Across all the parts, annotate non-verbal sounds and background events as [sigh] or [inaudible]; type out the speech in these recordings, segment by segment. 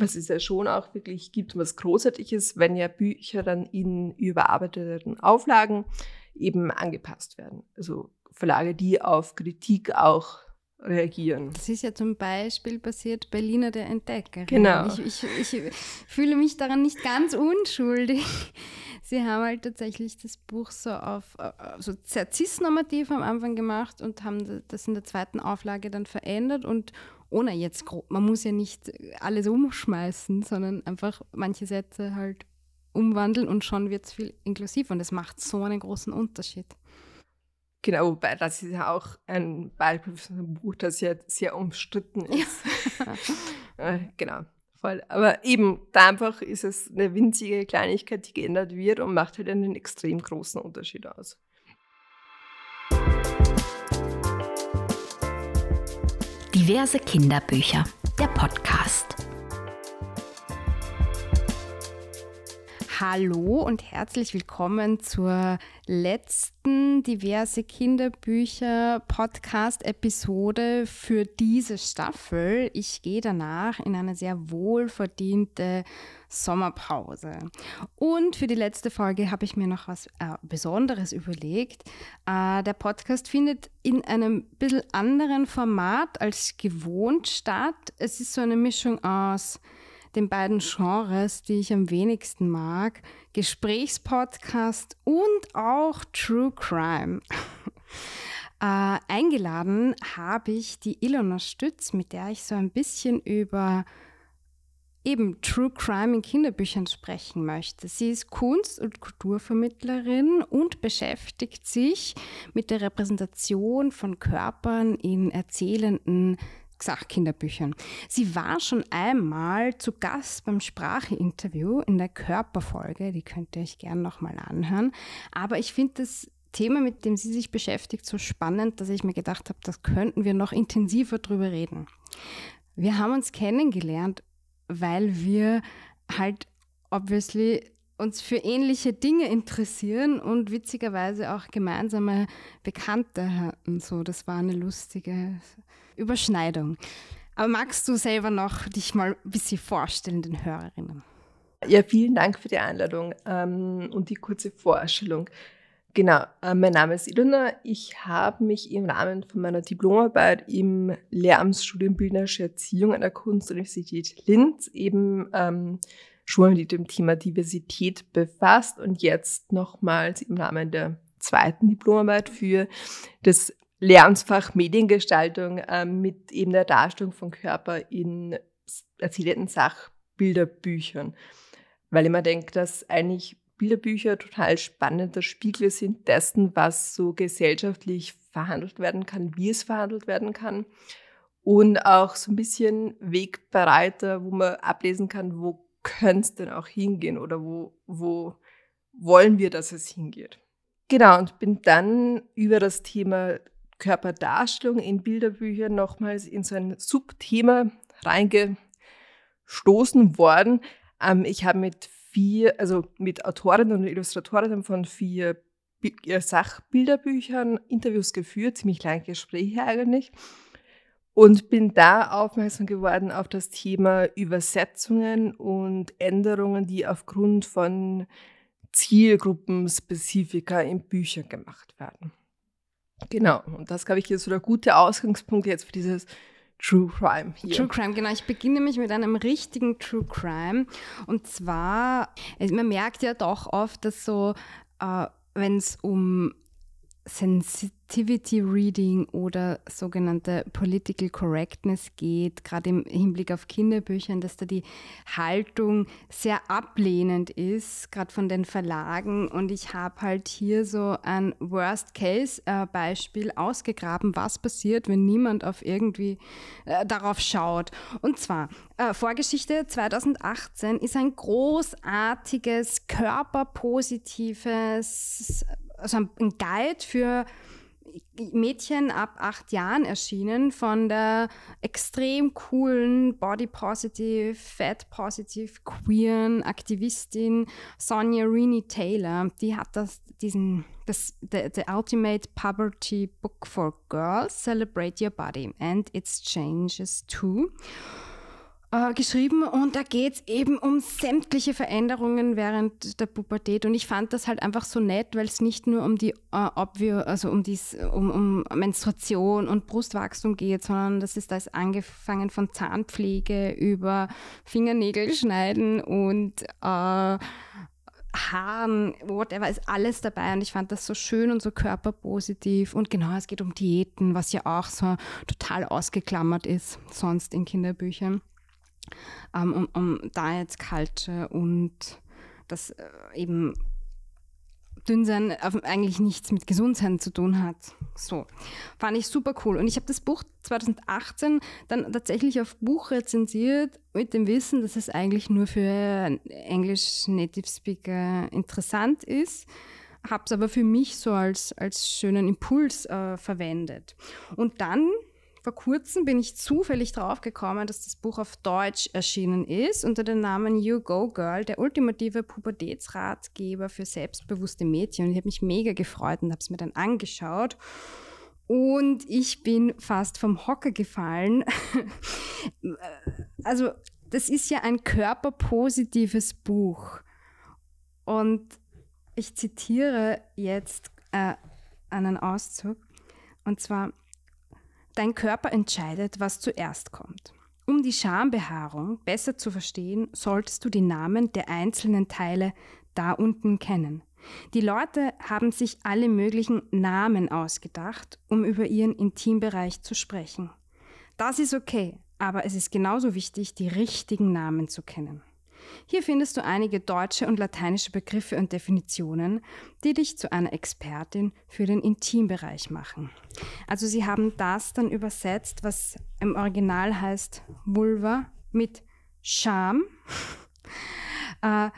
was es ja schon auch wirklich gibt, was großartig ist, wenn ja Bücher dann in überarbeiteten Auflagen eben angepasst werden. Also Verlage, die auf Kritik auch reagieren. Das ist ja zum Beispiel passiert bei Lina der Entdecker. Genau. Ich, ich, ich fühle mich daran nicht ganz unschuldig. Sie haben halt tatsächlich das Buch so auf so sehr cis-normativ am Anfang gemacht und haben das in der zweiten Auflage dann verändert und ohne jetzt, man muss ja nicht alles umschmeißen, sondern einfach manche Sätze halt umwandeln und schon wird es viel inklusiver und es macht so einen großen Unterschied. Genau, wobei das ist ja auch ein Beispiel für ein Buch, das ja sehr umstritten ist. Ja. [laughs] genau, voll. Aber eben, da einfach ist es eine winzige Kleinigkeit, die geändert wird und macht halt einen extrem großen Unterschied aus. Diverse Kinderbücher, der Podcast. Hallo und herzlich willkommen zur letzten diverse Kinderbücher Podcast Episode für diese Staffel. Ich gehe danach in eine sehr wohlverdiente Sommerpause. Und für die letzte Folge habe ich mir noch was äh, Besonderes überlegt. Äh, der Podcast findet in einem bisschen anderen Format als gewohnt statt. Es ist so eine Mischung aus den beiden Genres, die ich am wenigsten mag, Gesprächspodcast und auch True Crime. [laughs] äh, eingeladen habe ich die Ilona Stütz, mit der ich so ein bisschen über eben True Crime in Kinderbüchern sprechen möchte. Sie ist Kunst- und Kulturvermittlerin und beschäftigt sich mit der Repräsentation von Körpern in erzählenden Sachkinderbüchern. Sie war schon einmal zu Gast beim Spracheinterview in der Körperfolge, die könnt ihr euch gerne nochmal anhören. Aber ich finde das Thema, mit dem sie sich beschäftigt, so spannend, dass ich mir gedacht habe, das könnten wir noch intensiver drüber reden. Wir haben uns kennengelernt, weil wir halt obviously uns für ähnliche Dinge interessieren und witzigerweise auch gemeinsame Bekannte hatten. So, das war eine lustige Überschneidung. Aber magst du selber noch dich mal ein bisschen vorstellen, den Hörerinnen? Ja, vielen Dank für die Einladung ähm, und die kurze Vorstellung. Genau, äh, mein Name ist Ilona. Ich habe mich im Rahmen von meiner Diplomarbeit im Lehramtsstudium Bildnerische Erziehung an der Kunstuniversität Linz eben ähm, schon mit dem Thema Diversität befasst und jetzt nochmals im Rahmen der zweiten Diplomarbeit für das Lehramtsfach Mediengestaltung äh, mit eben der Darstellung von Körper in erzählten Sachbilderbüchern. Weil ich immer denke, dass eigentlich Bilderbücher total spannender Spiegel sind dessen, was so gesellschaftlich verhandelt werden kann, wie es verhandelt werden kann. Und auch so ein bisschen Wegbereiter, wo man ablesen kann, wo könnte es denn auch hingehen oder wo, wo wollen wir, dass es hingeht. Genau, und bin dann über das Thema Körperdarstellung in Bilderbüchern nochmals in so ein Subthema reingestoßen worden. Ähm, ich habe mit vier, also mit Autorinnen und Illustratorinnen von vier äh, Sachbilderbüchern Interviews geführt, ziemlich lange Gespräche eigentlich. Und bin da aufmerksam geworden auf das Thema Übersetzungen und Änderungen, die aufgrund von Zielgruppenspezifika in Büchern gemacht werden. Genau, und das, glaube ich, ist so der gute Ausgangspunkt jetzt für dieses True Crime hier. True Crime, genau. Ich beginne nämlich mit einem richtigen True Crime. Und zwar, man merkt ja doch oft, dass so, äh, wenn es um Sensitivity Reading oder sogenannte Political Correctness geht, gerade im Hinblick auf Kinderbüchern, dass da die Haltung sehr ablehnend ist, gerade von den Verlagen. Und ich habe halt hier so ein Worst-Case-Beispiel ausgegraben, was passiert, wenn niemand auf irgendwie äh, darauf schaut. Und zwar, äh, Vorgeschichte 2018 ist ein großartiges, körperpositives also ein Guide für Mädchen ab acht Jahren erschienen von der extrem coolen Body Positive, Fat Positive, queeren Aktivistin Sonja Rini Taylor. Die hat das, diesen, das, the, the Ultimate Poverty Book for Girls, Celebrate Your Body and its Changes Too. Äh, geschrieben und da geht es eben um sämtliche Veränderungen während der Pubertät. Und ich fand das halt einfach so nett, weil es nicht nur um die äh, obvio, also um, dies, um, um Menstruation und Brustwachstum geht, sondern das ist ist angefangen von Zahnpflege über Fingernägel schneiden und äh, Haaren, whatever, ist alles dabei. Und ich fand das so schön und so körperpositiv. Und genau, es geht um Diäten, was ja auch so total ausgeklammert ist sonst in Kinderbüchern ähm, um, um Diet Culture und das äh, eben Dünnsein eigentlich nichts mit Gesundsein zu tun hat. So, fand ich super cool. Und ich habe das Buch 2018 dann tatsächlich auf Buch rezensiert mit dem Wissen, dass es eigentlich nur für Englisch Native Speaker interessant ist. Habe es aber für mich so als, als schönen Impuls äh, verwendet. Und dann vor kurzem bin ich zufällig drauf gekommen, dass das Buch auf Deutsch erschienen ist unter dem Namen You Go Girl, der ultimative Pubertätsratgeber für selbstbewusste Mädchen. Und ich habe mich mega gefreut und habe es mir dann angeschaut. Und ich bin fast vom Hocker gefallen. [laughs] also, das ist ja ein körperpositives Buch. Und ich zitiere jetzt äh, einen Auszug. Und zwar, Dein Körper entscheidet, was zuerst kommt. Um die Schambehaarung besser zu verstehen, solltest du die Namen der einzelnen Teile da unten kennen. Die Leute haben sich alle möglichen Namen ausgedacht, um über ihren Intimbereich zu sprechen. Das ist okay, aber es ist genauso wichtig, die richtigen Namen zu kennen. Hier findest du einige deutsche und lateinische Begriffe und Definitionen, die dich zu einer Expertin für den Intimbereich machen. Also sie haben das dann übersetzt, was im Original heißt Vulva mit Scham, [laughs] äh,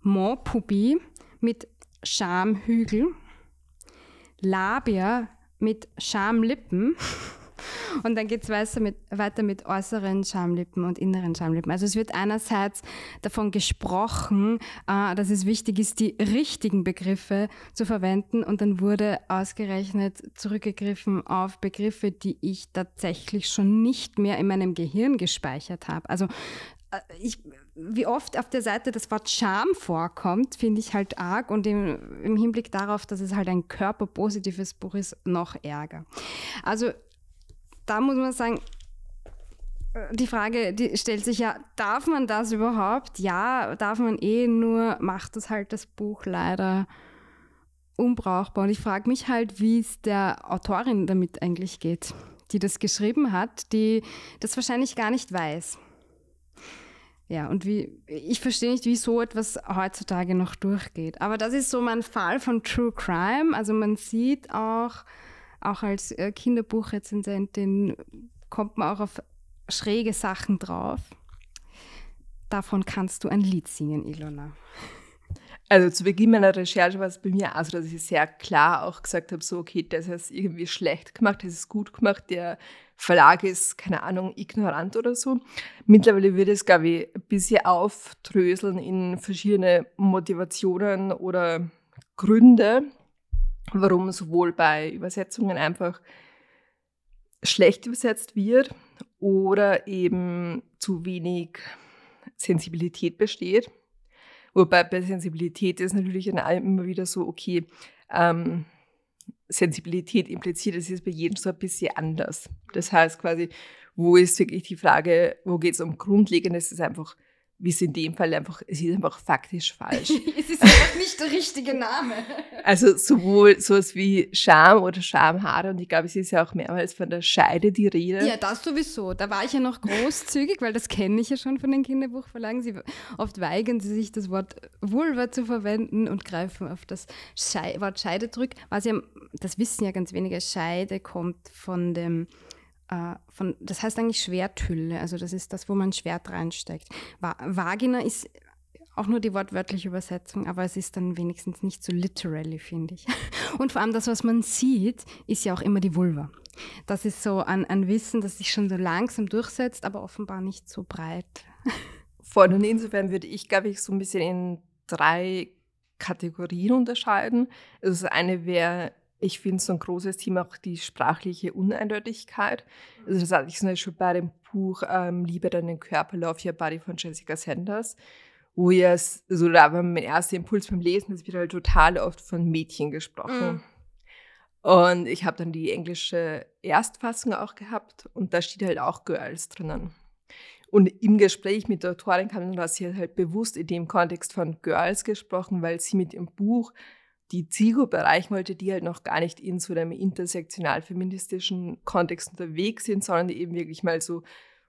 Mont Pubi mit Schamhügel, Labia mit Schamlippen [laughs] und dann geht es weiter mit, weiter mit äußeren Schamlippen und inneren Schamlippen. Also es wird einerseits davon gesprochen, äh, dass es wichtig ist, die richtigen Begriffe zu verwenden und dann wurde ausgerechnet zurückgegriffen auf Begriffe, die ich tatsächlich schon nicht mehr in meinem Gehirn gespeichert habe. Also äh, ich, wie oft auf der Seite das Wort Scham vorkommt, finde ich halt arg und im, im, Hinblick darauf, dass es halt ein körperpositives Buch ist, noch ärger. Also da muss man sagen, äh, die Frage die stellt sich ja, darf man das überhaupt? Ja, darf man eh, nur macht das halt das Buch leider unbrauchbar. Und ich frage mich halt, wie es der Autorin damit eigentlich geht, die das geschrieben hat, die das wahrscheinlich gar nicht weiß. Ja, und wie, ich verstehe nicht, wie so etwas heutzutage noch durchgeht. Aber das ist so mein Fall von True Crime. Also man sieht auch, auch als äh, Kinderbuchrezensentin kommt man auch auf schräge Sachen drauf. Davon kannst du ein Lied singen, Ilona. Also zu Beginn meiner Recherche war es bei mir auch so, dass ich sehr klar auch gesagt habe, so okay, das ist irgendwie schlecht gemacht, das ist gut gemacht, der Verlag ist, keine Ahnung, ignorant oder so. Mittlerweile wird es, glaube ich, ein bisschen aufdröseln in verschiedene Motivationen oder Gründe, warum sowohl bei Übersetzungen einfach schlecht übersetzt wird oder eben zu wenig Sensibilität besteht. Wobei bei Sensibilität ist natürlich in allem immer wieder so, okay, ähm, Sensibilität impliziert, es ist bei jedem so ein bisschen anders. Das heißt quasi, wo ist wirklich die Frage, wo geht es um Grundlegendes, ist einfach wie es in dem Fall einfach, es ist einfach faktisch falsch. [laughs] es ist einfach nicht der richtige Name. Also sowohl sowas wie Scham oder Schamhaare und ich glaube, es ist ja auch mehrmals von der Scheide die Rede. Ja, das sowieso. Da war ich ja noch großzügig, weil das kenne ich ja schon von den Kinderbuchverlagen. Sie, oft weigern sie sich, das Wort Vulva zu verwenden und greifen auf das Schei Wort Scheide zurück. Was ja, das wissen ja ganz wenige, Scheide kommt von dem äh, von, das heißt eigentlich Schwerthülle, also das ist das, wo man Schwert reinsteckt. Va Vagina ist auch nur die wortwörtliche Übersetzung, aber es ist dann wenigstens nicht so literally, finde ich. [laughs] Und vor allem das, was man sieht, ist ja auch immer die Vulva. Das ist so ein, ein Wissen, das sich schon so langsam durchsetzt, aber offenbar nicht so breit. [laughs] Von und insofern würde ich, glaube ich, so ein bisschen in drei Kategorien unterscheiden. Also eine wäre ich finde so ein großes Thema auch die sprachliche Uneindeutigkeit. Also das hatte ich zum Beispiel bei dem Buch ähm, Liebe deinen Körper, Love Your Body von Jessica Sanders, wo ja, also da war mein erster Impuls beim Lesen, es wird halt total oft von Mädchen gesprochen. Mhm. Und ich habe dann die englische Erstfassung auch gehabt und da steht halt auch Girls drinnen. Und im Gespräch mit der Autorin kam dann, dass sie halt bewusst in dem Kontext von Girls gesprochen, weil sie mit ihrem Buch die Zielgruppe erreichen wollte, die halt noch gar nicht in so einem intersektional-feministischen Kontext unterwegs sind, sondern eben wirklich mal so,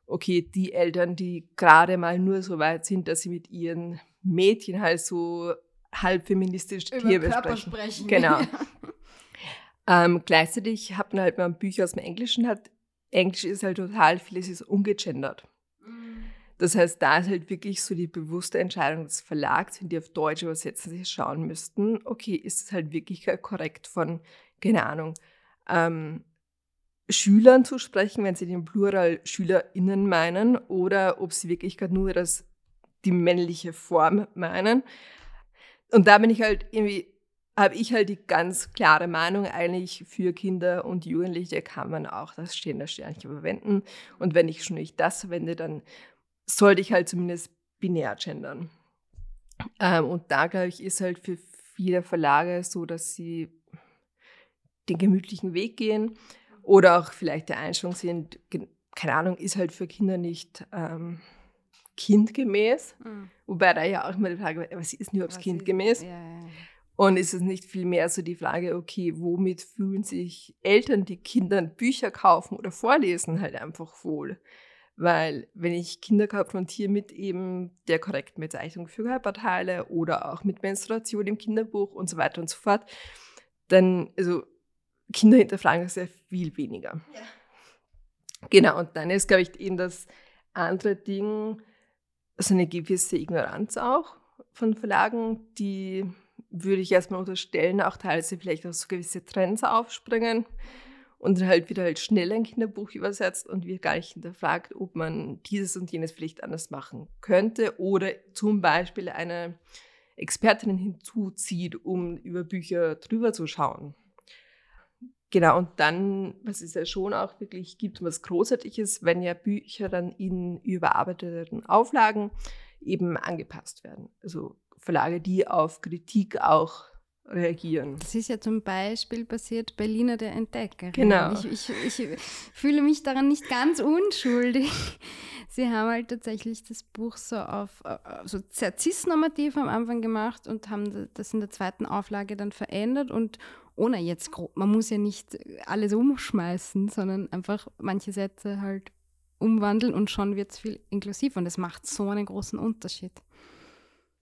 okay, die Eltern, die gerade mal nur so weit sind, dass sie mit ihren Mädchen halt so halb feministisch Tier besprechen. sprechen. Genau. [laughs] ähm, gleichzeitig hat man halt mal Bücher aus dem Englischen, hat Englisch ist halt total vieles ist ungegendert. Das heißt, da ist halt wirklich so die bewusste Entscheidung des Verlags, wenn die auf Deutsch übersetzen, sich schauen müssten, okay, ist es halt wirklich korrekt von, keine Ahnung, ähm, Schülern zu sprechen, wenn sie den Plural SchülerInnen meinen, oder ob sie wirklich gerade nur das, die männliche Form meinen. Und da bin ich halt irgendwie, habe ich halt die ganz klare Meinung, eigentlich für Kinder und Jugendliche kann man auch das stehende Sternchen verwenden. Und wenn ich schon nicht das verwende, dann sollte ich halt zumindest binär gendern. Ähm, und da, glaube ich, ist halt für viele Verlage so, dass sie den gemütlichen Weg gehen oder auch vielleicht der Einstellung sind, keine Ahnung, ist halt für Kinder nicht ähm, kindgemäß. Mhm. Wobei da ja auch immer die Frage, was ist überhaupt kindgemäß? Ja, ja. Und ist es nicht vielmehr so die Frage, okay, womit fühlen sich Eltern, die Kindern Bücher kaufen oder vorlesen, halt einfach wohl? Weil wenn ich Kinder konfrontiere mit eben der korrekten Bezeichnung für Körperteile oder auch mit Menstruation im Kinderbuch und so weiter und so fort, dann, also Kinder hinterfragen das sehr viel weniger. Ja. Genau, und dann ist, glaube ich, eben das andere Ding, so eine gewisse Ignoranz auch von Verlagen, die würde ich erstmal unterstellen, auch teilweise vielleicht auch so gewisse Trends aufspringen und halt wieder halt schnell ein Kinderbuch übersetzt und wird gar nicht hinterfragt, ob man dieses und jenes vielleicht anders machen könnte oder zum Beispiel eine Expertin hinzuzieht, um über Bücher drüber zu schauen. Genau, und dann, was es ja schon auch wirklich gibt, was Großartiges, wenn ja Bücher dann in überarbeiteten Auflagen eben angepasst werden. Also Verlage, die auf Kritik auch reagieren. Das ist ja zum Beispiel passiert bei Lina der Entdeckerin. Genau. Ich, ich, ich fühle mich daran nicht ganz unschuldig. Sie haben halt tatsächlich das Buch so auf so sehr cis-normativ am Anfang gemacht und haben das in der zweiten Auflage dann verändert und ohne jetzt grob, man muss ja nicht alles umschmeißen, sondern einfach manche Sätze halt umwandeln und schon wird es viel inklusiv und es macht so einen großen Unterschied.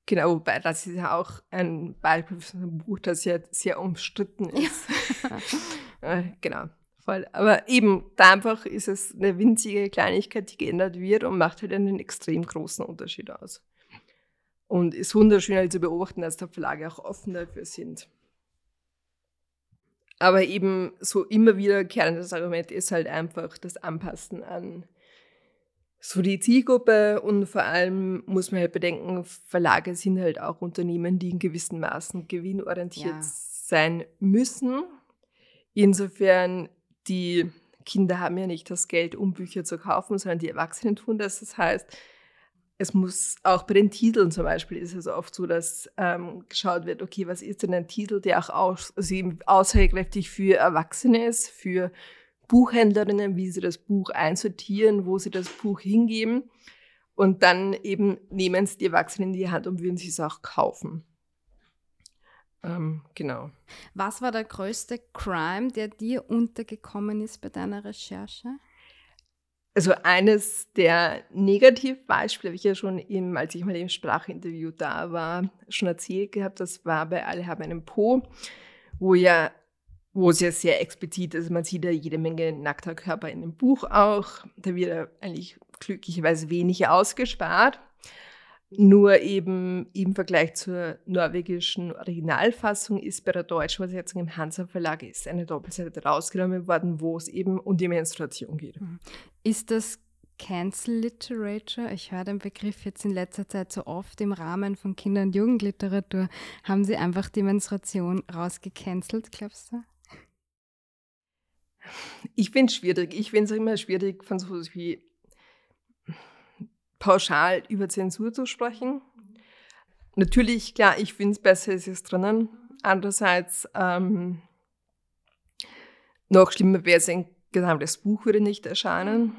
Genau, wobei das ist ja auch ein Beispiel für ein Buch, das ja sehr umstritten ist. Ja. [laughs] genau, voll. Aber eben, da einfach ist es eine winzige Kleinigkeit, die geändert wird und macht halt einen extrem großen Unterschied aus. Und ist wunderschön halt zu beobachten, dass der Verlage auch offen dafür sind. Aber eben so immer wiederkehrendes Argument ist halt einfach das Anpassen an so die Zielgruppe und vor allem muss man halt bedenken, Verlage sind halt auch Unternehmen, die in gewissen Maßen gewinnorientiert ja. sein müssen. Insofern, die Kinder haben ja nicht das Geld, um Bücher zu kaufen, sondern die Erwachsenen tun das. Das heißt, es muss auch bei den Titeln zum Beispiel ist es oft so, dass ähm, geschaut wird, okay, was ist denn ein Titel, der auch aus, also aussagekräftig für Erwachsene ist, für Buchhändlerinnen, wie sie das Buch einsortieren, wo sie das Buch hingeben. Und dann eben nehmen sie die Erwachsenen in die Hand und würden sie es auch kaufen. Ähm, genau. Was war der größte Crime, der dir untergekommen ist bei deiner Recherche? Also eines der Negativbeispiele habe ich ja schon, im, als ich mal im Sprachinterview da war, schon erzählt gehabt. Das war bei Alle haben einen Po, wo ja wo es ja sehr explizit ist. Man sieht ja jede Menge nackter Körper in dem Buch auch. Da wird ja eigentlich glücklicherweise wenig ausgespart. Nur eben im Vergleich zur norwegischen Originalfassung ist bei der deutschen Übersetzung im Hansa Verlag ist eine Doppelseite rausgenommen worden, wo es eben um die Menstruation geht. Mhm. Ist das Cancel Literature? Ich höre den Begriff jetzt in letzter Zeit so oft im Rahmen von Kinder- und Jugendliteratur. Haben Sie einfach die Menstruation rausgecancelt, glaubst du? Ich finde es schwierig. Ich finde es immer schwierig, von so etwas wie pauschal über Zensur zu sprechen. Natürlich, klar, ich finde es besser, es ist drinnen. Andererseits, ähm, noch schlimmer wäre es, ein gesamtes Buch würde nicht erscheinen.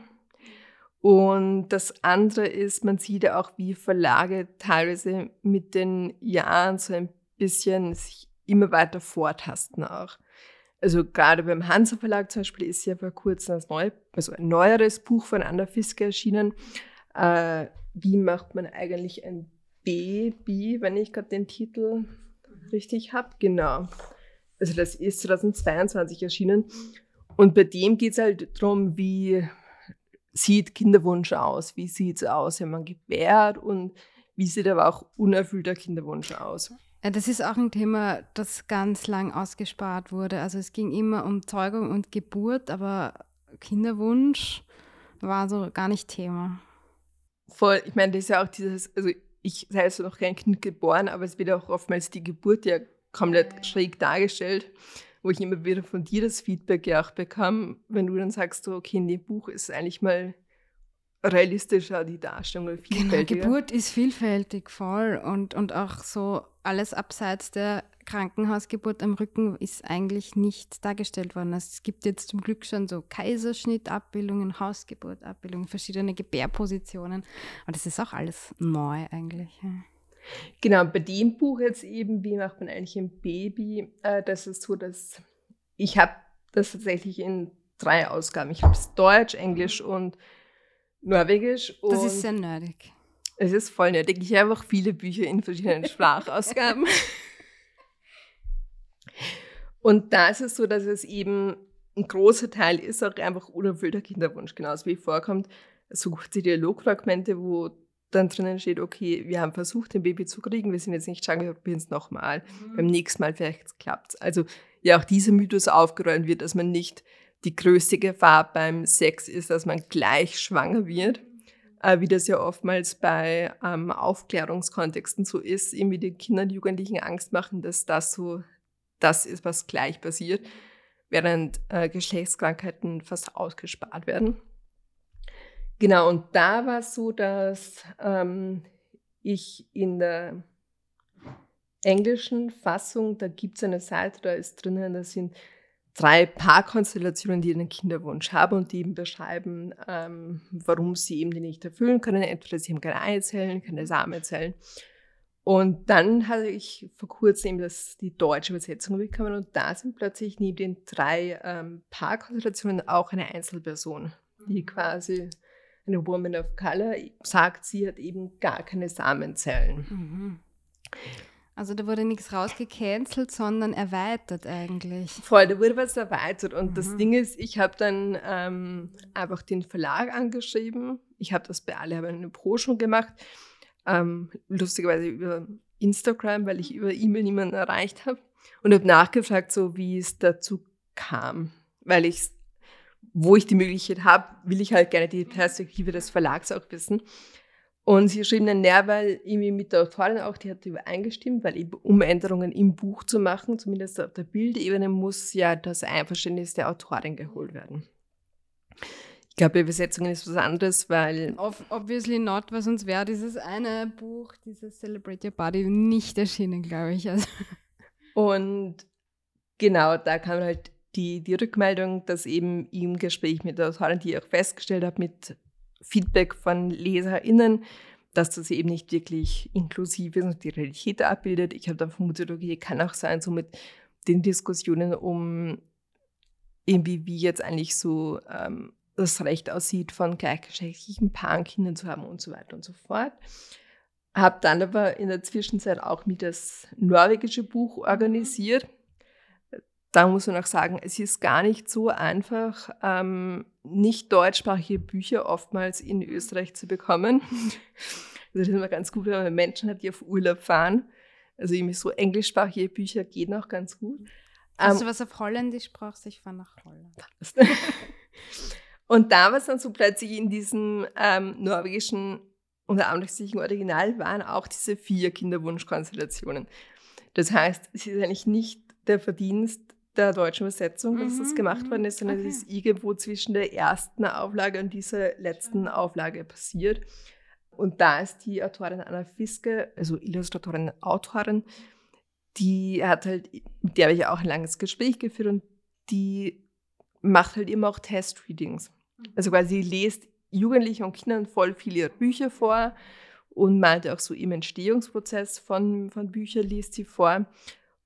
Und das andere ist, man sieht ja auch, wie Verlage teilweise mit den Jahren so ein bisschen sich immer weiter vortasten auch. Also gerade beim Hansa Verlag zum Beispiel ist ja vor kurzem neue, also ein neueres Buch von Anna Fiske erschienen. Äh, wie macht man eigentlich ein Baby, wenn ich gerade den Titel richtig habe? Genau. Also das ist 2022 erschienen. Und bei dem geht es halt darum, wie sieht Kinderwunsch aus? Wie sieht es aus, wenn man gebärt? Und wie sieht aber auch unerfüllter Kinderwunsch aus? Ja, das ist auch ein Thema, das ganz lang ausgespart wurde. Also es ging immer um Zeugung und Geburt, aber Kinderwunsch war so gar nicht Thema. Voll, ich meine, das ist ja auch dieses, also ich sei also noch kein Kind geboren, aber es wird auch oftmals die Geburt ja komplett schräg dargestellt, wo ich immer wieder von dir das Feedback ja auch bekam, wenn du dann sagst, so, okay, in dem Buch ist eigentlich mal realistischer die Darstellung genau, vielfältiger. Genau, Geburt ist vielfältig voll und, und auch so alles abseits der Krankenhausgeburt am Rücken ist eigentlich nicht dargestellt worden. Also es gibt jetzt zum Glück schon so Kaiserschnittabbildungen, Hausgeburtabbildungen, verschiedene Gebärpositionen. Aber das ist auch alles neu eigentlich. Genau, bei dem Buch jetzt eben, wie macht man eigentlich ein Baby, äh, das ist so, dass ich habe das tatsächlich in drei Ausgaben. Ich habe es Deutsch, Englisch und Norwegisch. Das ist sehr nerdig. Es ist voll nerdig. Ich habe auch viele Bücher in verschiedenen [laughs] Sprachausgaben. [laughs] und da ist es so, dass es eben ein großer Teil ist auch einfach unerfüllter Kinderwunsch, genauso wie vorkommt. So kurze Dialogfragmente, wo dann drinnen steht, okay, wir haben versucht, ein Baby zu kriegen, wir sind jetzt nicht schwanger, wir probieren es nochmal. Mhm. Beim nächsten Mal vielleicht klappt es. Also ja, auch dieser Mythos aufgeräumt wird, dass man nicht die größte Gefahr beim Sex ist, dass man gleich schwanger wird, äh, wie das ja oftmals bei ähm, Aufklärungskontexten so ist, irgendwie den Kindern, Jugendlichen Angst machen, dass das so das ist, was gleich passiert, während äh, Geschlechtskrankheiten fast ausgespart werden. Genau, und da war es so, dass ähm, ich in der englischen Fassung, da gibt es eine Seite, da ist drinnen, da sind drei Paarkonstellationen, die einen Kinderwunsch haben und die eben beschreiben, ähm, warum sie eben den nicht erfüllen können. Entweder sie haben keine Eizellen, keine Samenzellen. Und dann hatte ich vor kurzem eben das, die deutsche Übersetzung bekommen und da sind plötzlich neben den drei ähm, Paarkonstellationen auch eine Einzelperson, die mhm. quasi eine Woman of Color sagt, sie hat eben gar keine Samenzellen. Mhm. Also da wurde nichts rausgecancelt, sondern erweitert eigentlich. Voll, da wurde was erweitert. Und mhm. das Ding ist, ich habe dann ähm, einfach den Verlag angeschrieben. Ich habe das bei alle, habe eine Pro schon gemacht. Ähm, lustigerweise über Instagram, weil ich über E-Mail niemanden erreicht habe. Und habe nachgefragt, so wie es dazu kam. Weil ich, wo ich die Möglichkeit habe, will ich halt gerne die Perspektive des Verlags auch wissen. Und sie schrieben dann näher, weil irgendwie mit der Autorin auch, die hat übereingestimmt, weil eben um Änderungen im Buch zu machen, zumindest auf der Bildebene, muss ja das Einverständnis der Autorin geholt werden. Ich glaube, Übersetzungen ist was anderes, weil. Obviously not, weil sonst wäre dieses eine Buch, dieses Celebrate Your Body, nicht erschienen, glaube ich. Also. [laughs] Und genau, da kam halt die, die Rückmeldung, dass eben im Gespräch mit der Autorin, die ich auch festgestellt habe, mit Feedback von LeserInnen, dass das eben nicht wirklich inklusiv ist und die Realität abbildet. Ich habe dann vermutet, okay, kann auch sein, so mit den Diskussionen um irgendwie, wie jetzt eigentlich so ähm, das Recht aussieht, von gleichgeschlechtlichen Paaren Kinder zu haben und so weiter und so fort. Habe dann aber in der Zwischenzeit auch mit das norwegische Buch organisiert da muss man auch sagen, es ist gar nicht so einfach, ähm, nicht deutschsprachige Bücher oftmals in Österreich zu bekommen. Also [laughs] das ist immer ganz gut, wenn man Menschen hat, die auf Urlaub fahren. Also irgendwie so englischsprachige Bücher gehen auch ganz gut. Hast ähm, du was auf Holländisch brauchst? Ich fahre nach Holland. [laughs] Und da war es dann so plötzlich in diesem ähm, norwegischen oder anlässlichen Original waren auch diese vier Kinderwunschkonstellationen. Das heißt, es ist eigentlich nicht der Verdienst der deutschen Übersetzung, dass Mhm, das gemacht mhm, worden ist, sondern okay. es ist irgendwo zwischen der ersten Auflage und dieser letzten Auflage passiert. Und da ist die Autorin Anna Fiske, also Illustratorin, Autorin, die hat halt, mit der habe ich auch ein langes Gespräch geführt und die macht halt immer auch Test-Readings. Also quasi lest Jugendlichen und Kindern voll viel ihre Bücher vor und meinte auch so im Entstehungsprozess von, von Büchern liest sie vor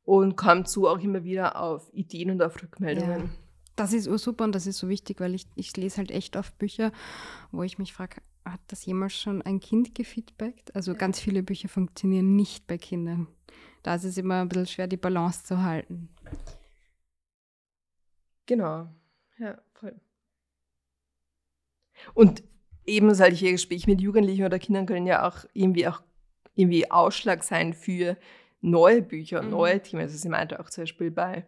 und kommt so auch immer wieder auf Ideen und auf Rückmeldungen. Ja. Das ist super und das ist so wichtig, weil ich, ich lese halt echt oft Bücher, wo ich mich frage, hat das jemals schon ein Kind gefeedbackt? Also ganz viele Bücher funktionieren nicht bei Kindern. Da ist es immer ein bisschen schwer, die Balance zu halten. Genau. Ja, voll. Und eben solche Gespräche mit Jugendlichen oder Kindern können ja auch irgendwie auch irgendwie Ausschlag sein für neue Bücher Mhm. neue Themen. Also sie meinte auch zum Beispiel bei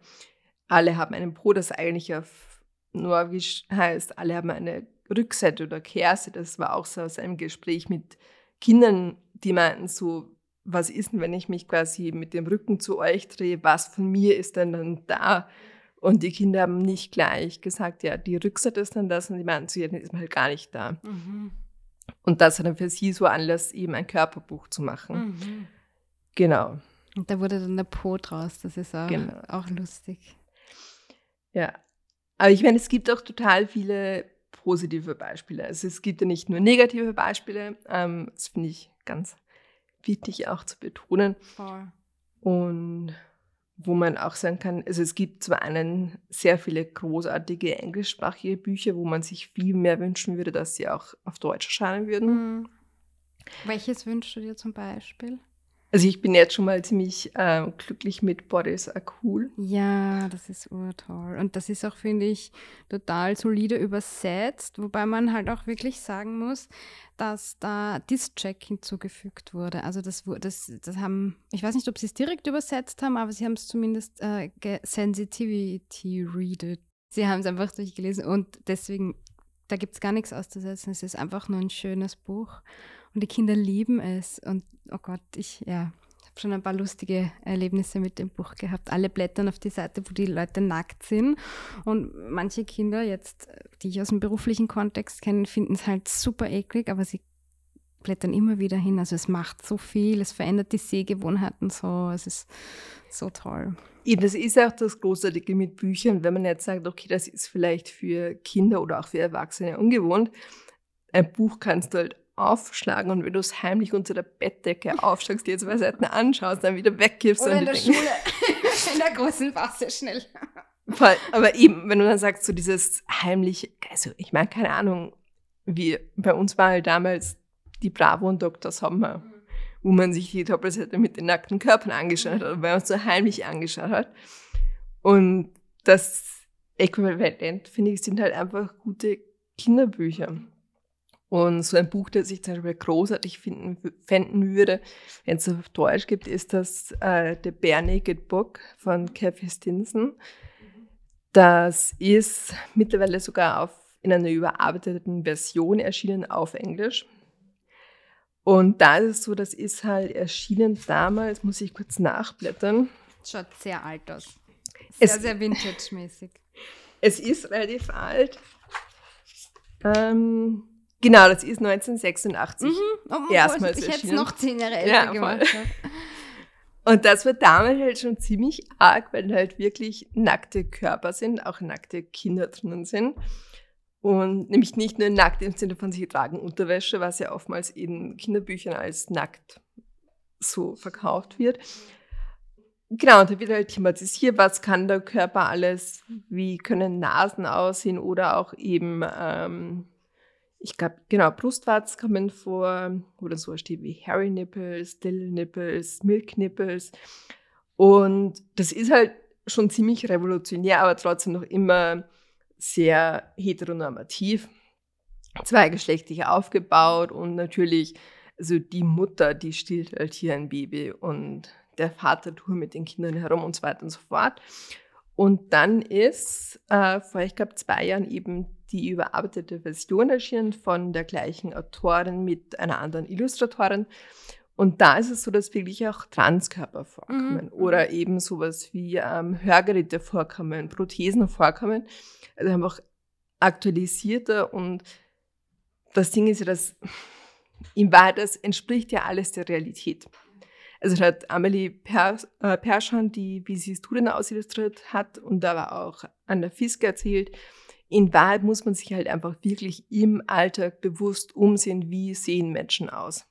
Alle haben einen Po, das eigentlich auf Norwegisch heißt, alle haben eine Rückseite oder Kehrseite. Das war auch so aus einem Gespräch mit Kindern, die meinten so, was ist denn, wenn ich mich quasi mit dem Rücken zu euch drehe, was von mir ist denn dann da? Und die Kinder haben nicht gleich gesagt, ja, die Rückseite ist dann das und die meinten zu ihr, dann ist man halt gar nicht da. Mhm. Und das war dann für sie so Anlass, eben ein Körperbuch zu machen. Mhm. Genau, Und da wurde dann der Po draus. Das ist auch, Genau. auch lustig. ja. Aber ich meine, es gibt auch total viele positive Beispiele. Also es gibt ja nicht nur negative Beispiele. Ähm, das finde ich ganz wichtig auch zu betonen. Voll. Und wo man auch sagen kann, also es gibt zwar einen sehr viele großartige englischsprachige Bücher, wo man sich viel mehr wünschen würde, dass sie auch auf Deutsch erscheinen würden. Mhm. Welches wünschst du dir zum Beispiel? Also ich bin jetzt schon mal ziemlich ähm, glücklich mit Boris Akul. Ja, das ist urtoll. Und das ist auch, finde ich, total solide übersetzt, wobei man halt auch wirklich sagen muss, dass da Distrack hinzugefügt wurde. Also das, das, das haben, ich weiß nicht, ob sie es direkt übersetzt haben, aber sie haben es zumindest äh, Sensitivity readed. Sie haben es einfach durchgelesen und deswegen, da gibt es gar nichts auszusetzen. Es ist einfach nur ein schönes Buch und die Kinder lieben es. Und oh Gott, ich, ja, habe schon ein paar lustige Erlebnisse mit dem Buch gehabt. Alle blättern auf die Seite, wo die Leute nackt sind. Und manche Kinder jetzt, die ich aus dem beruflichen Kontext kenne, finden es halt super eklig, aber sie blättern immer wieder hin. Also es macht so viel, es verändert die Sehgewohnheiten so. Es ist so toll. Eben, das ist auch das Großartige mit Büchern, wenn man jetzt sagt, okay, das ist vielleicht für Kinder oder auch für Erwachsene ungewohnt. Ein Buch kannst du halt aufschlagen und wenn du es heimlich unter der Bettdecke aufschlagst, dir zwei Seiten anschaust, dann wieder weggibst. und dir denkst- [laughs] in der großen Wasser schnell. Voll. Aber eben, wenn du dann sagst, so dieses heimliche, also ich meine, keine Ahnung, wie bei uns war halt damals die Bravo und Dr. Sommer, wo man sich die Doppelseite mit den nackten Körpern angeschaut hat, weil man es so heimlich angeschaut hat. Und das Äquivalent, finde ich, sind halt einfach gute Kinderbücher. Und so ein Buch, das ich zum Beispiel großartig finden, fänden würde, wenn es auf Deutsch gibt, ist das äh, The Bare Naked Book von Kathy Stinson. Das ist mittlerweile sogar auf, in einer überarbeiteten Version erschienen auf Englisch. Und da ist es so, das ist halt erschienen damals, muss ich kurz nachblättern. Schaut sehr alt aus. Sehr, Es- sehr vintage-mäßig. [laughs] Es ist relativ alt. Ähm, genau, das ist 1986. Obwohl Erstmals ich hätte es noch zehn Jahre älter Ja, gemacht. [laughs] Und das war damals halt schon ziemlich arg, weil halt wirklich nackte Körper sind, auch nackte Kinder drinnen sind. Und nämlich nicht nur nackt im Sinne von sie tragen Unterwäsche, was ja oftmals in Kinderbüchern als nackt so verkauft wird. Genau, und da wird halt thematisiert, was kann der Körper alles, wie können Nasen aussehen oder auch eben, ähm, ich glaube, genau, Brustwarzen kommen vor, dann so steht wie Hairy Nipples, Dill Nipples, Milk Nipples. Und das ist halt schon ziemlich revolutionär, aber trotzdem noch immer sehr heteronormativ, zweigeschlechtlich aufgebaut und natürlich, also die Mutter, die stillt halt hier ein Baby und der Vater tut mit den Kindern herum und so weiter und so fort. Und dann ist äh, vor, ich glaube, zwei Jahren eben die überarbeitete Version erschienen von der gleichen Autorin mit einer anderen Illustratorin. Und da ist es so, dass wirklich auch Transkörper vorkommen Mhm. oder eben sowas wie ähm, Hörgeräte vorkommen, Prothesen vorkommen. Also einfach aktualisierter und das Ding ist ja, dass in Wahrheit, das entspricht ja alles der Realität. Also da hat Amelie per, äh, Perschan, die Wie sie Studien ausillustriert hat und da war auch Anna Fiske erzählt, in Wahrheit muss man sich halt einfach wirklich im Alltag bewusst umsehen, wie sehen Menschen aus.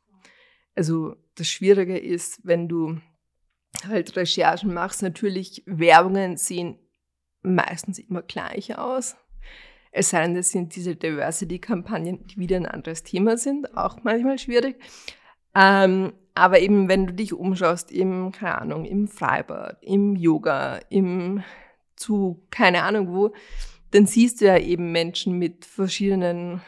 Also das Schwierige ist, wenn du halt Recherchen machst, natürlich Werbungen sehen meistens immer gleich aus. Es sei denn, das sind diese Diversity-Kampagnen, die wieder ein anderes Thema sind, auch manchmal schwierig. Ähm, aber eben, wenn du dich umschaust im, keine Ahnung, im Freibad, im Yoga, im zu, keine Ahnung wo, dann siehst du ja eben Menschen mit verschiedenen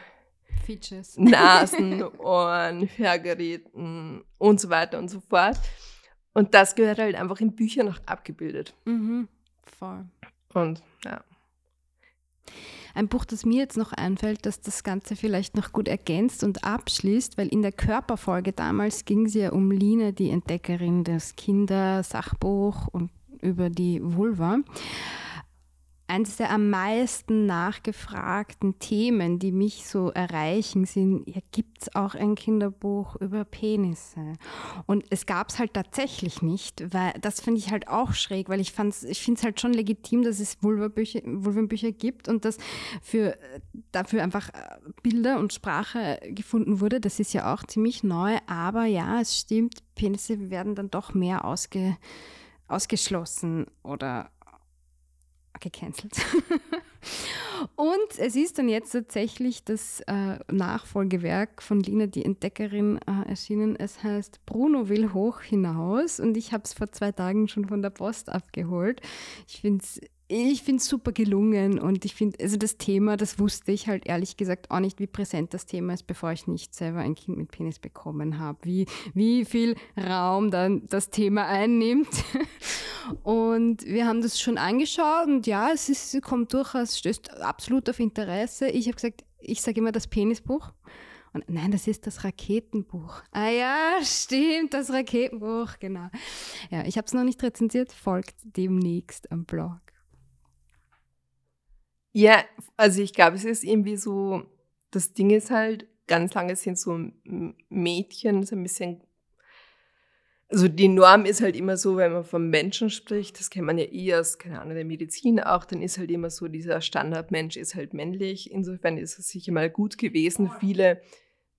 Features. [laughs] Nasen, Ohren, Hörgeräten und so weiter und so fort. Und das gehört halt einfach in Büchern noch abgebildet. Mhm, voll. Und ja. Ein Buch, das mir jetzt noch einfällt, das das Ganze vielleicht noch gut ergänzt und abschließt, weil in der Körperfolge damals ging es ja um Line, die Entdeckerin des Kindersachbuch und über die Vulva. Eines der am meisten nachgefragten Themen, die mich so erreichen, sind, ja, gibt es auch ein Kinderbuch über Penisse? Und es gab es halt tatsächlich nicht, weil das finde ich halt auch schräg, weil ich, ich finde es halt schon legitim, dass es Vulva-Bücher Vulvenbücher gibt und dass für, dafür einfach äh, Bilder und Sprache gefunden wurde. Das ist ja auch ziemlich neu, aber ja, es stimmt, Penisse werden dann doch mehr ausge, ausgeschlossen oder gecancelt. [laughs] Und es ist dann jetzt tatsächlich das äh, Nachfolgewerk von Lina, die Entdeckerin, äh, erschienen. Es heißt Bruno will hoch hinaus und ich habe es vor zwei Tagen schon von der Post abgeholt. Ich finde es ich find's super gelungen und ich finde, also das Thema, das wusste ich halt ehrlich gesagt auch nicht, wie präsent das Thema ist, bevor ich nicht selber ein Kind mit Penis bekommen habe. Wie, wie viel Raum dann das Thema einnimmt. [laughs] Und wir haben das schon angeschaut und ja, es ist, kommt durchaus, stößt absolut auf Interesse. Ich habe gesagt, ich sage immer das Penisbuch. Und nein, das ist das Raketenbuch. Ah ja, stimmt, das Raketenbuch, genau. Ja, ich habe es noch nicht rezensiert, folgt demnächst am Blog. Ja, also ich glaube, es ist irgendwie so, das Ding ist halt, ganz lange sind so Mädchen so ein bisschen, also die Norm ist halt immer so, wenn man vom Menschen spricht, das kennt man ja eh aus, keine Ahnung, der Medizin auch, dann ist halt immer so, dieser Standardmensch ist halt männlich. Insofern ist es sicher mal gut gewesen, viele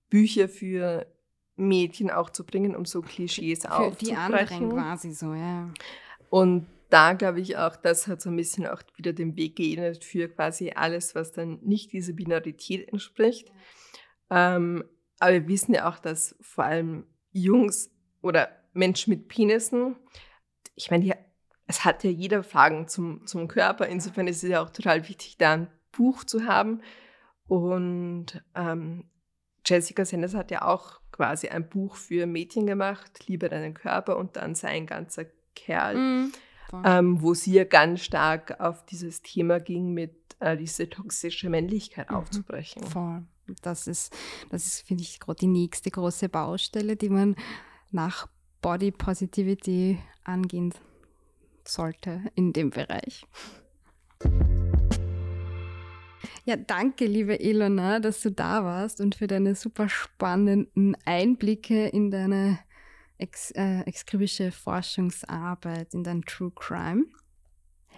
Bücher für Mädchen auch zu bringen, um so Klischees Für die anderen aufzubrechen. quasi so, ja. Und da glaube ich auch, das hat so ein bisschen auch wieder den Weg geebnet für quasi alles, was dann nicht dieser Binarität entspricht. Ähm, aber wir wissen ja auch, dass vor allem Jungs oder Menschen mit Penissen, ich meine, es hat ja jeder Fragen zum, zum Körper. Insofern ist es ja auch total wichtig, da ein Buch zu haben. Und ähm, Jessica Sanders hat ja auch quasi ein Buch für Mädchen gemacht, Liebe deinen Körper und dann sein ganzer Kerl Mhm. Ähm, wo sie ja ganz stark auf dieses Thema ging, mit äh, diese toxische Männlichkeit Mhm. aufzubrechen. Voll. Das ist, das ist, finde ich, gerade die nächste große Baustelle, die man nach Body Positivity angehen sollte in dem Bereich. Ja, danke, liebe Ilona, dass du da warst und für deine super spannenden Einblicke in deine ex, äh, exkribische Forschungsarbeit, in dein True Crime.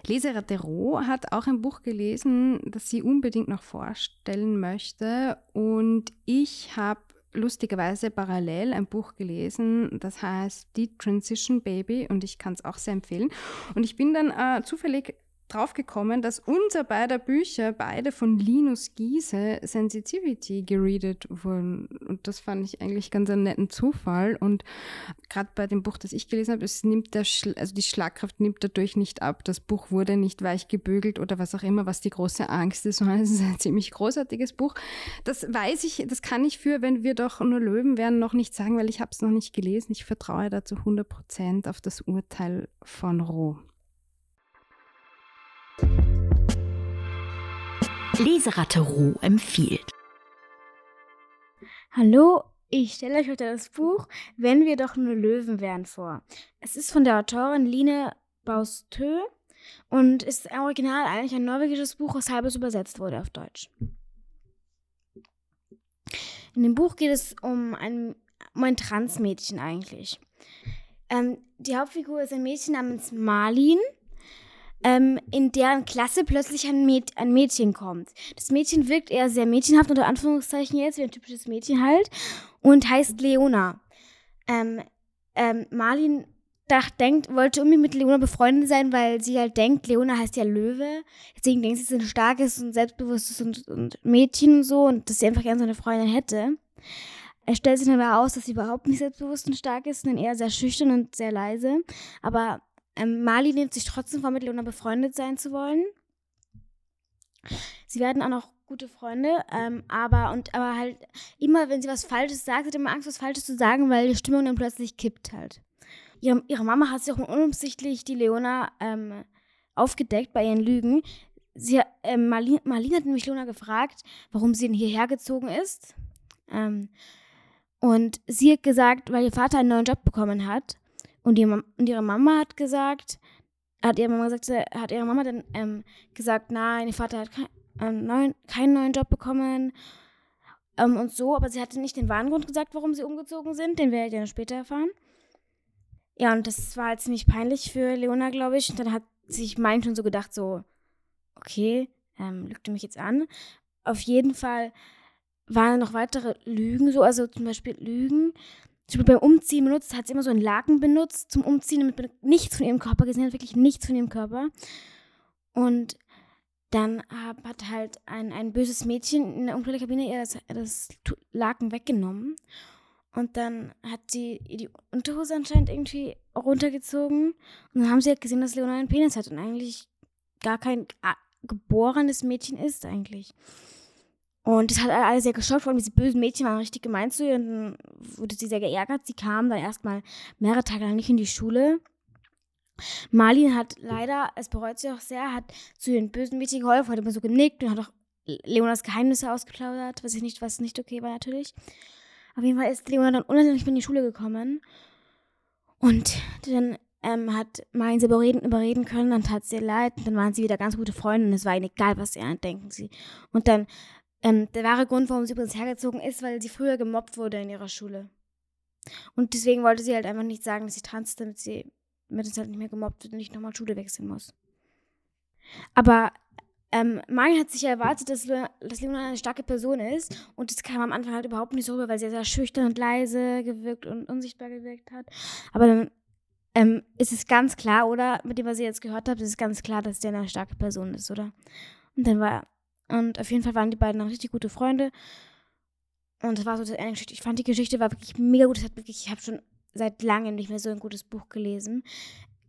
Leseratte Roh hat auch ein Buch gelesen, das sie unbedingt noch vorstellen möchte. Und ich habe lustigerweise parallel ein Buch gelesen, das heißt Die Transition Baby und ich kann es auch sehr empfehlen. Und ich bin dann äh, zufällig draufgekommen, dass unser beider Bücher, beide von Linus Giese, Sensitivity geredet wurden. Und das fand ich eigentlich ganz einen netten Zufall. Und gerade bei dem Buch, das ich gelesen habe, es nimmt der Schl also die Schlagkraft nimmt dadurch nicht ab. Das Buch wurde nicht weich gebügelt oder was auch immer, was die große Angst ist, [laughs] sondern es ist ein ziemlich großartiges Buch. Das weiß ich, das kann ich für, wenn wir doch nur Löwen wären, noch nicht sagen, weil ich habe es noch nicht gelesen. Ich vertraue dazu 100 Prozent auf das Urteil von Roh. Leseratte Roh empfiehlt. Hallo, Ich stelle euch heute das Buch Wenn wir doch nur Löwen wären vor. Es ist von der Autorin Line Baustö und ist Original eigentlich ein norwegisches Buch, das halbes übersetzt wurde auf Deutsch. In dem Buch geht es um ein, um ein Transmädchen eigentlich. Ähm, die Hauptfigur ist ein Mädchen namens Marlin ähm, in deren Klasse plötzlich ein, Mäd ein, Mädchen kommt. Das Mädchen wirkt eher sehr mädchenhaft, unter Anführungszeichen jetzt, wie ein typisches Mädchen halt, und heißt Leona. Ähm, ähm, Marlin dacht, denkt, wollte irgendwie mit Leona befreundet sein, weil sie halt denkt, Leona heißt ja Löwe. Deswegen denkt sie, sie ist ein starkes und selbstbewusstes und, und Mädchen und so und dass sie einfach gerne so eine Freundin hätte. Es stellt sich dann aber aus, dass sie überhaupt nicht selbstbewusst und stark ist, sondern eher sehr schüchtern und sehr leise. Aber ähm, Mali nimmt sich trotzdem vor, mit Leona befreundet sein zu wollen. Sie werden auch noch gute Freunde, ähm, aber und aber halt immer, wenn sie was Falsches sagt, hat immer Angst, was Falsches zu sagen, weil die Stimmung dann plötzlich kippt halt. Ihre, ihre Mama hat sich auch unumsichtlich die Leona ähm, aufgedeckt bei ihren Lügen. Sie, ähm, Marlene, Marlene hat nämlich Leona gefragt, warum sie denn hierher gezogen ist. Ähm, und sie hat gesagt, weil ihr Vater einen neuen Job bekommen hat und, die, und ihre Mama hat gesagt, hat ihre Mama gesagt, hat ihre Mama dann ähm, gesagt, nein, ihr Vater hat kein, ähm, neuen, keinen neuen Job bekommen ähm, und so, aber sie hatte nicht den wahren Grund gesagt, warum sie umgezogen sind, den werdet ihr dann später erfahren. Ja, und das war halt ziemlich peinlich für Leona, glaube ich. Und dann hat sich mein schon so gedacht, so, okay, ähm, lügt mich jetzt an. Auf jeden Fall waren noch weitere Lügen, so, also zum Beispiel Lügen, Beispiel beim Umziehen benutzt, hat sie immer so einen Laken benutzt zum Umziehen, damit man nichts von ihrem Körper gesehen hat, wirklich nichts von ihrem Körper. Und dann hat halt ein, ein böses Mädchen in der Umkleidekabine ihr das, das Laken weggenommen. Und dann hat sie die Unterhose anscheinend irgendwie runtergezogen. Und dann haben sie halt gesehen, dass Leona einen Penis hat und eigentlich gar kein geborenes Mädchen ist eigentlich. Und das hat alle sehr geschockt, vor allem diese bösen Mädchen waren richtig gemein zu ihr und dann wurde sie sehr geärgert. Sie kam dann erstmal mehrere Tage lang nicht in die Schule. Marlin hat leider, es bereut sie auch sehr, hat zu den bösen Mädchen geholfen, hat immer so genickt und hat auch Leonas Geheimnisse ausgeplaudert, was ich nicht, was nicht okay war natürlich. Auf jeden Fall ist Leona dann unheimlich in die Schule gekommen. Und dann ähm, hat Marlin sie überreden, überreden können, dann tat es ihr leid und dann waren sie wieder ganz gute Freunde und es war ihnen egal, was sie denken sie. Und dann ähm, der wahre Grund, warum sie übrigens hergezogen ist, weil sie früher gemobbt wurde in ihrer Schule. Und deswegen wollte sie halt einfach nicht sagen, dass sie trans ist, damit sie damit es halt nicht mehr gemobbt wird und nicht nochmal Schule wechseln muss. Aber ähm, Mari hat sich ja erwartet, dass, dass Leona eine starke Person ist. Und das kam am Anfang halt überhaupt nicht so rüber, weil sie sehr schüchtern und leise gewirkt und unsichtbar gewirkt hat. Aber dann ähm, ist es ganz klar, oder? Mit dem, was ihr jetzt gehört habt, ist es ganz klar, dass der eine starke Person ist, oder? Und dann war und auf jeden Fall waren die beiden noch richtig gute Freunde. Und das war so eine Geschichte. Ich fand die Geschichte war wirklich mega gut. Das wirklich, ich habe schon seit langem nicht mehr so ein gutes Buch gelesen.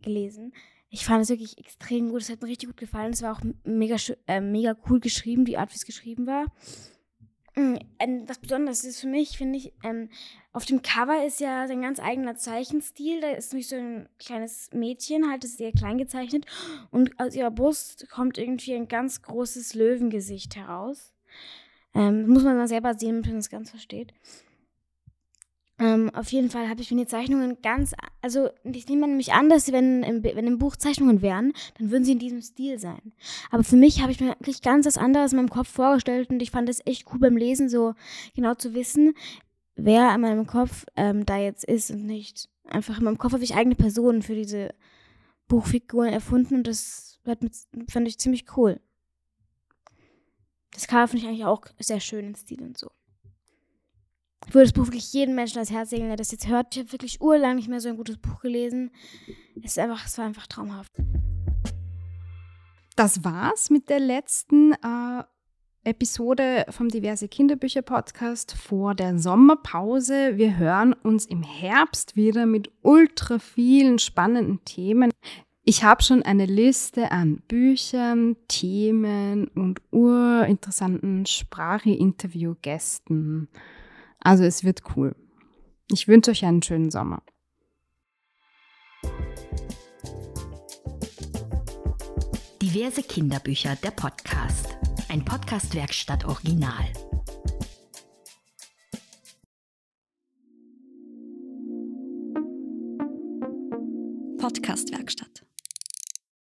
gelesen. Ich fand es wirklich extrem gut. Es hat mir richtig gut gefallen. Es war auch mega, äh, mega cool geschrieben, die Art, wie es geschrieben war. Mm, was Besonderes ist für mich, finde ich, ähm, auf dem Cover ist ja sein ganz eigener Zeichenstil. Da ist nämlich so ein kleines Mädchen, halt, das ist sehr klein gezeichnet. Und aus ihrer Brust kommt irgendwie ein ganz großes Löwengesicht heraus. Ähm, muss man mal selber sehen, damit man das ganz versteht. Ähm, auf jeden Fall habe ich, wenn die Zeichnungen ganz, also ich nehme nämlich an, dass wenn im, wenn im Buch Zeichnungen wären, dann würden sie in diesem Stil sein. Aber für mich habe ich mir wirklich ganz was anderes in meinem Kopf vorgestellt und ich fand es echt cool beim Lesen so genau zu wissen, wer in meinem Kopf ähm, da jetzt ist und nicht. Einfach in meinem Kopf habe ich eigene Personen für diese Buchfiguren erfunden und das fand ich ziemlich cool. Das Cover finde ich eigentlich auch sehr schön im Stil und so. Ich würde das Buch wirklich jedem Menschen ans Herz legen, der das jetzt hört. Ich habe wirklich urlang nicht mehr so ein gutes Buch gelesen. Es, ist einfach, es war einfach traumhaft. Das war's mit der letzten äh, Episode vom Diverse Kinderbücher Podcast vor der Sommerpause. Wir hören uns im Herbst wieder mit ultra vielen spannenden Themen. Ich habe schon eine Liste an Büchern, Themen und urinteressanten Sprache-Interview-Gästen. Also es wird cool. Ich wünsche euch einen schönen Sommer. Diverse Kinderbücher, der Podcast. Ein Podcastwerkstatt Original. Podcastwerkstatt.